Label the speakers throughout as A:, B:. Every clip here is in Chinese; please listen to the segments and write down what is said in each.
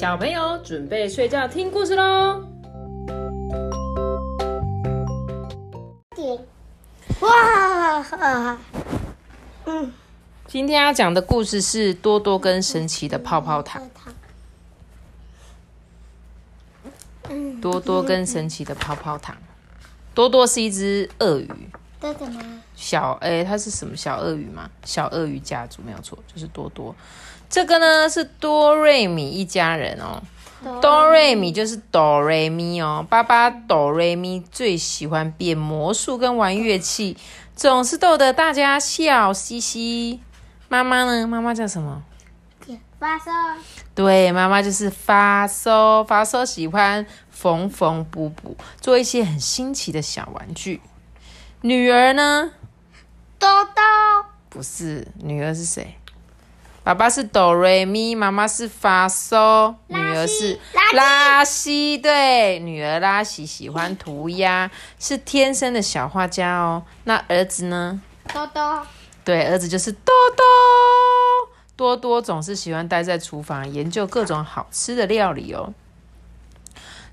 A: 小朋友准备睡觉听故事喽。
B: 点，哇，嗯，
A: 今天要讲的故事是多多跟神奇的泡泡糖。多多跟神奇的泡泡糖。多多是一只鳄鱼，小诶，它是什么小鳄鱼吗？小鳄鱼家族没有错，就是多多。这个呢是多瑞米一家人哦。哆瑞米就是哆瑞咪哦，爸爸哆瑞咪最喜欢变魔术跟玩乐器，总是逗得大家笑嘻嘻。妈妈呢？妈妈叫什么？
B: 发烧，
A: 对，妈妈就是发烧，发烧喜欢缝缝补补，做一些很新奇的小玩具。女儿呢？
B: 豆豆，
A: 不是，女儿是谁？爸爸是哆瑞咪，妈妈是发嗦，女儿是拉西。对，女儿拉西喜欢涂鸦，是天生的小画家哦。那儿子呢？
B: 多多，
A: 对，儿子就是多多。多多总是喜欢待在厨房研究各种好吃的料理哦。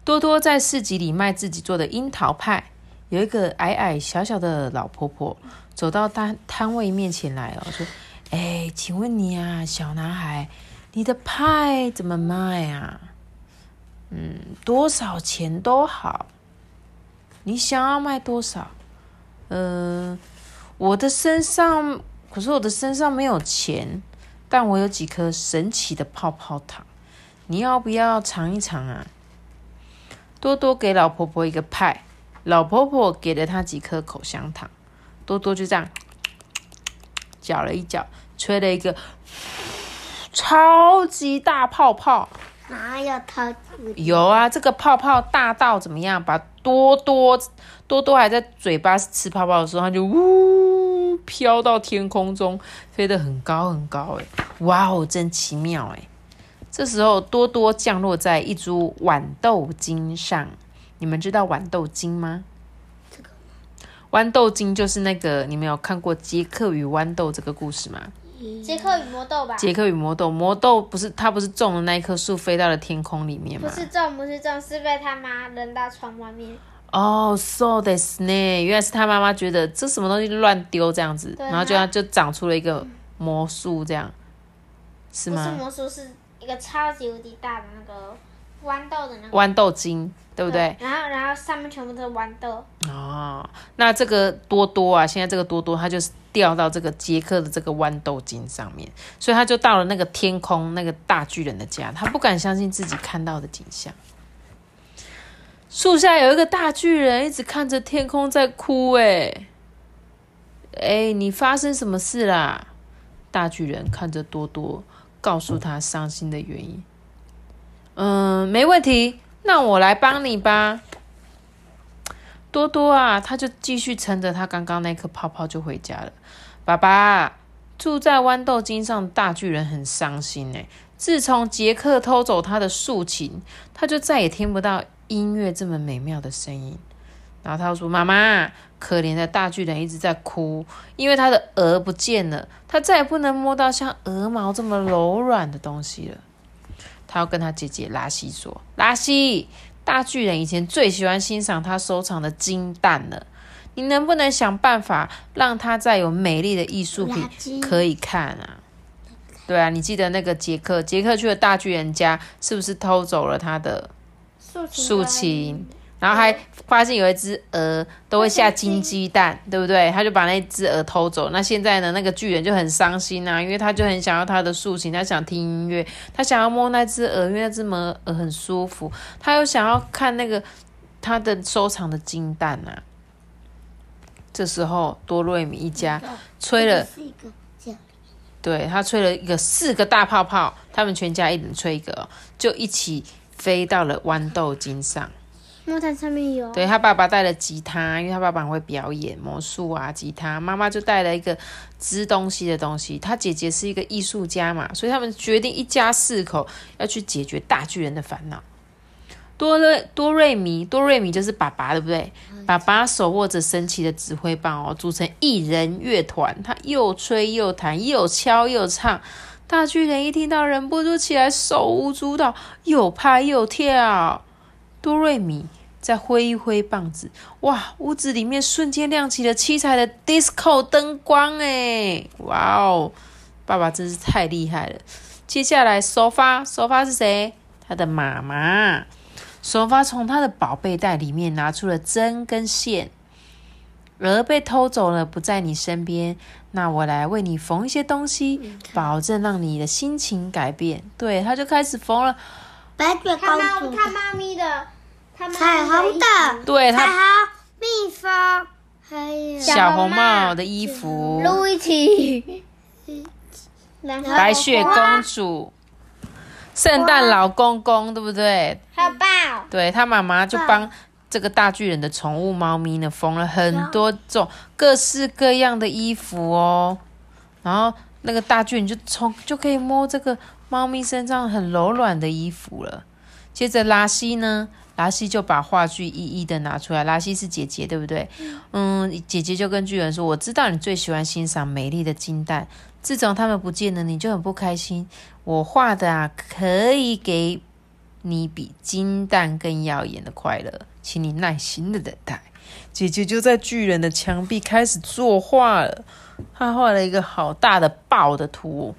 A: 多多在市集里卖自己做的樱桃派，有一个矮矮小小的老婆婆走到摊摊位面前来哦，说：“哎，请问你啊，小男孩，你的派怎么卖啊？嗯，多少钱都好。你想要卖多少？呃，我的身上，可是我的身上没有钱。”但我有几颗神奇的泡泡糖，你要不要尝一尝啊？多多给老婆婆一个派，老婆婆给了他几颗口香糖，多多就这样搅了一搅，吹了一个超级大泡泡。
B: 哪有超级？
A: 有啊，这个泡泡大到怎么样？把多多多多还在嘴巴吃泡泡的时候，它就呜。飘到天空中，飞得很高很高，哎，哇哦，真奇妙哎！这时候多多降落在一株豌豆茎上，你们知道豌豆精吗？这个豌豆精就是那个，你们有看过《杰克与豌豆》这个故事吗？
B: 杰克与魔豆吧？
A: 杰克与魔豆，魔豆不是他不是种的那一棵树，飞到了天空里面吗？
B: 不是种，不是种，是被他妈扔到窗外面。
A: 哦，so this 呢？原来是他妈妈觉得这什么东西乱丢这样子，然后就就长出了一个魔术，这样是吗？
B: 不是魔术，是一个超级无敌大的那个豌豆的那个
A: 豌豆精，对不对？
B: 然后，然后上面全部都是豌豆。
A: 哦，那这个多多啊，现在这个多多，它就是掉到这个杰克的这个豌豆精上面，所以他就到了那个天空那个大巨人的家，他不敢相信自己看到的景象。树下有一个大巨人，一直看着天空在哭。哎，哎，你发生什么事啦？大巨人看着多多，告诉他伤心的原因。嗯，没问题，那我来帮你吧。多多啊，他就继续撑着他刚刚那颗泡泡就回家了。爸爸，住在豌豆茎上大巨人很伤心哎。自从杰克偷走他的竖琴，他就再也听不到。音乐这么美妙的声音，然后他说：“妈妈，可怜的大巨人一直在哭，因为他的鹅不见了，他再也不能摸到像鹅毛这么柔软的东西了。”他要跟他姐姐拉西说：“拉西，大巨人以前最喜欢欣赏他收藏的金蛋了，你能不能想办法让他再有美丽的艺术品可以看啊？”对啊，你记得那个杰克，杰克去了大巨人家，是不是偷走了他的？竖琴，然后还发现有一只鹅都会下金鸡蛋，对不对？他就把那只鹅偷走。那现在呢？那个巨人就很伤心啊，因为他就很想要他的竖琴，他想听音乐，他想要摸那只鹅，因为那只鹅很舒服。他又想要看那个他的收藏的金蛋啊。这时候多瑞米一家吹了，对他吹了一个四个大泡泡，他们全家一人吹一个，就一起。飞到了豌豆茎上，
B: 木炭上面有。
A: 对他爸爸带了吉他，因为他爸爸会表演魔术啊，吉他。妈妈就带了一个织东西的东西。他姐姐是一个艺术家嘛，所以他们决定一家四口要去解决大巨人的烦恼。多瑞多瑞米多瑞米就是爸爸，对不对？爸爸手握着神奇的指挥棒哦，组成一人乐团，他又吹又弹，又敲又唱。大巨人一听到，忍不住起来手舞足蹈，又拍又跳。多瑞米再挥一挥棒子，哇！屋子里面瞬间亮起了七彩的 disco 灯光，哎，哇哦！爸爸真是太厉害了。接下来，首发，首发是谁？他的妈妈。首发从他的宝贝袋里面拿出了针跟线。鹅被偷走了，不在你身边。那我来为你缝一些东西，保证让你的心情改变。对，他就开始缝了。
C: 白雪公
B: 他
C: 主，
B: 猫他妈咪的，
C: 彩虹的，
A: 对他
C: 彩虹蜜蜂，还有
A: 小红帽的衣服，
B: 路一起，然后
A: 白雪公主，圣诞老公公，对不对？
B: 还有豹，
A: 对他妈妈就帮这个大巨人的宠物猫咪呢缝了很多种各式各样的衣服哦，然后那个大巨人就从就可以摸这个猫咪身上很柔软的衣服了。接着拉西呢，拉西就把话剧一一的拿出来。拉西是姐姐，对不对？嗯，姐姐就跟巨人说：“我知道你最喜欢欣赏美丽的金蛋，自从他们不见了，你就很不开心。我画的啊，可以给你比金蛋更耀眼的快乐，请你耐心的等待。”姐姐就在巨人的墙壁开始作画了，她画了一个好大的豹的图，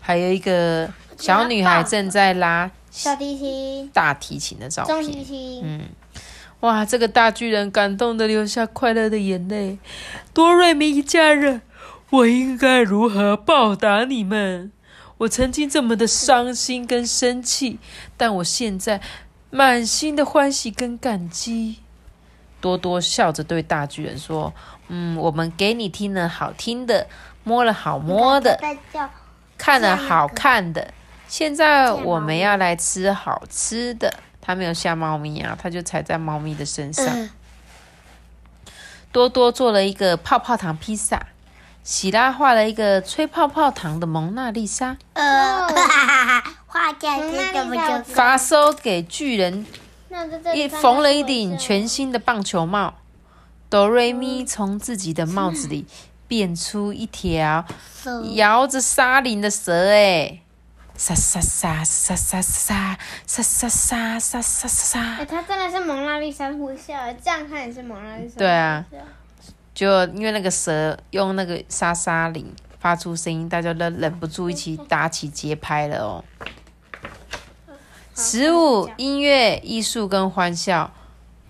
A: 还有一个小女孩正在拉
B: 小提琴、
A: 大提琴的照
B: 中提
A: 片。
B: 琴，
A: 嗯，哇，这个大巨人感动的流下快乐的眼泪。多瑞米一家人，我应该如何报答你们？我曾经这么的伤心跟生气，但我现在满心的欢喜跟感激。多多笑着对大巨人说：“嗯，我们给你听了好听的，摸了好摸的，看了好看的，现在我们要来吃好吃的。他没有吓猫咪啊，他就踩在猫咪的身上。
C: 嗯
A: 多多做了一个泡泡糖披萨，喜拉画了一个吹泡泡糖的蒙娜丽莎，
C: 呃，画家是怎么就
A: 发收给巨人
B: 那在这里
A: 一缝了一顶全新的棒球帽。哆瑞咪从自己的帽子里变出一条
C: 手
A: 摇着沙林的蛇，哎，沙沙沙沙沙沙沙沙沙沙沙沙沙
B: 哎，。它真的是蒙娜丽莎呼啸，这样看也是蒙娜丽莎。
A: 对啊，就因为那个蛇用那个沙沙铃发出声音，大家都忍不住一起打起节拍了哦。食物、音乐、艺术跟欢笑，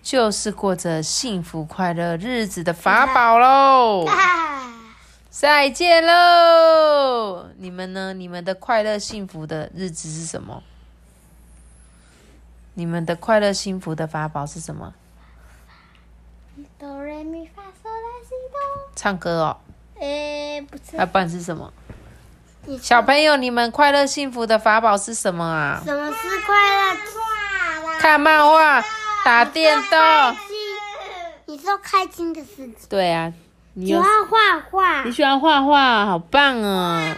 A: 就是过着幸福快乐日子的法宝喽。
C: 啊，
A: 再见喽！你们呢？你们的快乐幸福的日子是什么？你们的快乐幸福的法宝是什么？
B: 哆来咪发嗦拉西哆。
A: 唱歌哦，
B: 诶，不是
A: 要不然是什么？小朋友，你们快乐幸福的法宝是什么啊？
C: 什么是快乐？
A: 看漫画、打电动。
C: 你说开心的事情，
A: 对啊，你
C: 喜欢画画
A: 你，喜欢画画，好棒啊！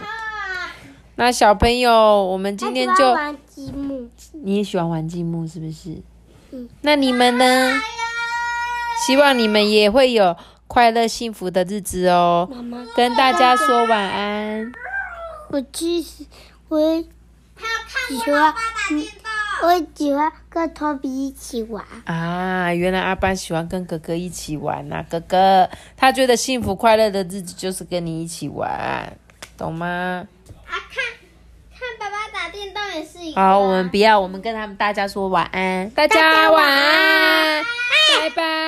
A: 那小朋友，我们今天就
C: 玩积木，
A: 你也喜欢玩积木是不是？
C: 嗯
A: 那你们呢？希望你们也会有快乐幸福的日子哦。
C: 妈妈，
A: 跟大家说晚安。
C: 我其实我也喜欢，嗯我喜欢跟托比一起玩。
A: 啊，原来阿班喜欢跟哥哥一起玩呐、哥哥他觉得幸福快乐的日子就是跟你一起玩，懂吗？
B: 啊，看看爸爸打电动也是一个。
A: 好，我们不要，我们跟他们大家说晚安，大家晚安，拜拜。